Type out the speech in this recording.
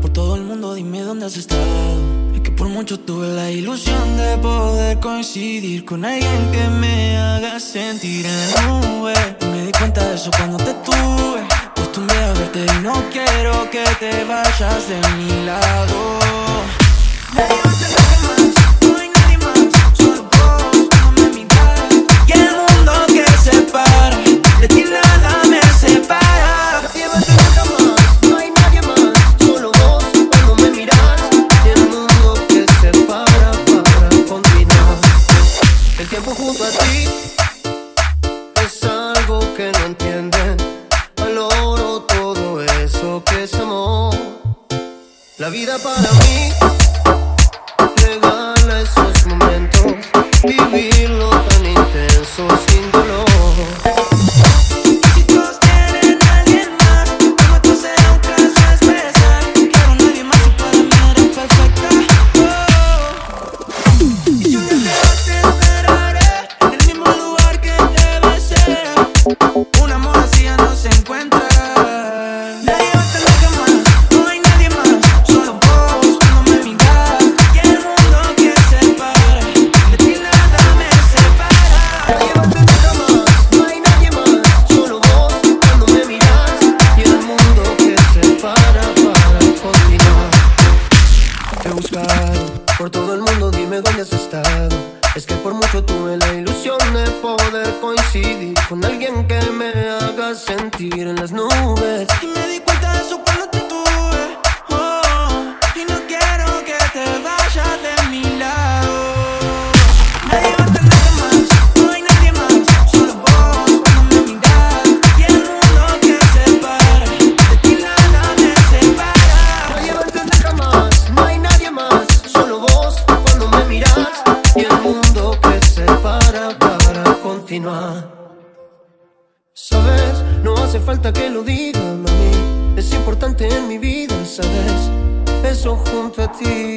por todo el mundo, dime dónde has estado. Es que por mucho tuve la ilusión de poder coincidir con alguien que me haga sentir en la me di cuenta de eso cuando te tuve. Acostumbré a verte y no quiero que te vayas de mi lado. Junto a ti es algo que no entienden. Valoro todo eso que es amor. La vida para mí regala esos momentos, vivirlo tan intenso sin buscado por todo el mundo, dime dónde has estado. Es que por mucho tuve la ilusión de poder coincidir con alguien que me haga sentir en las nubes. Sabes, no hace falta que lo diga, mami. Es importante en mi vida, sabes. Eso junto a ti.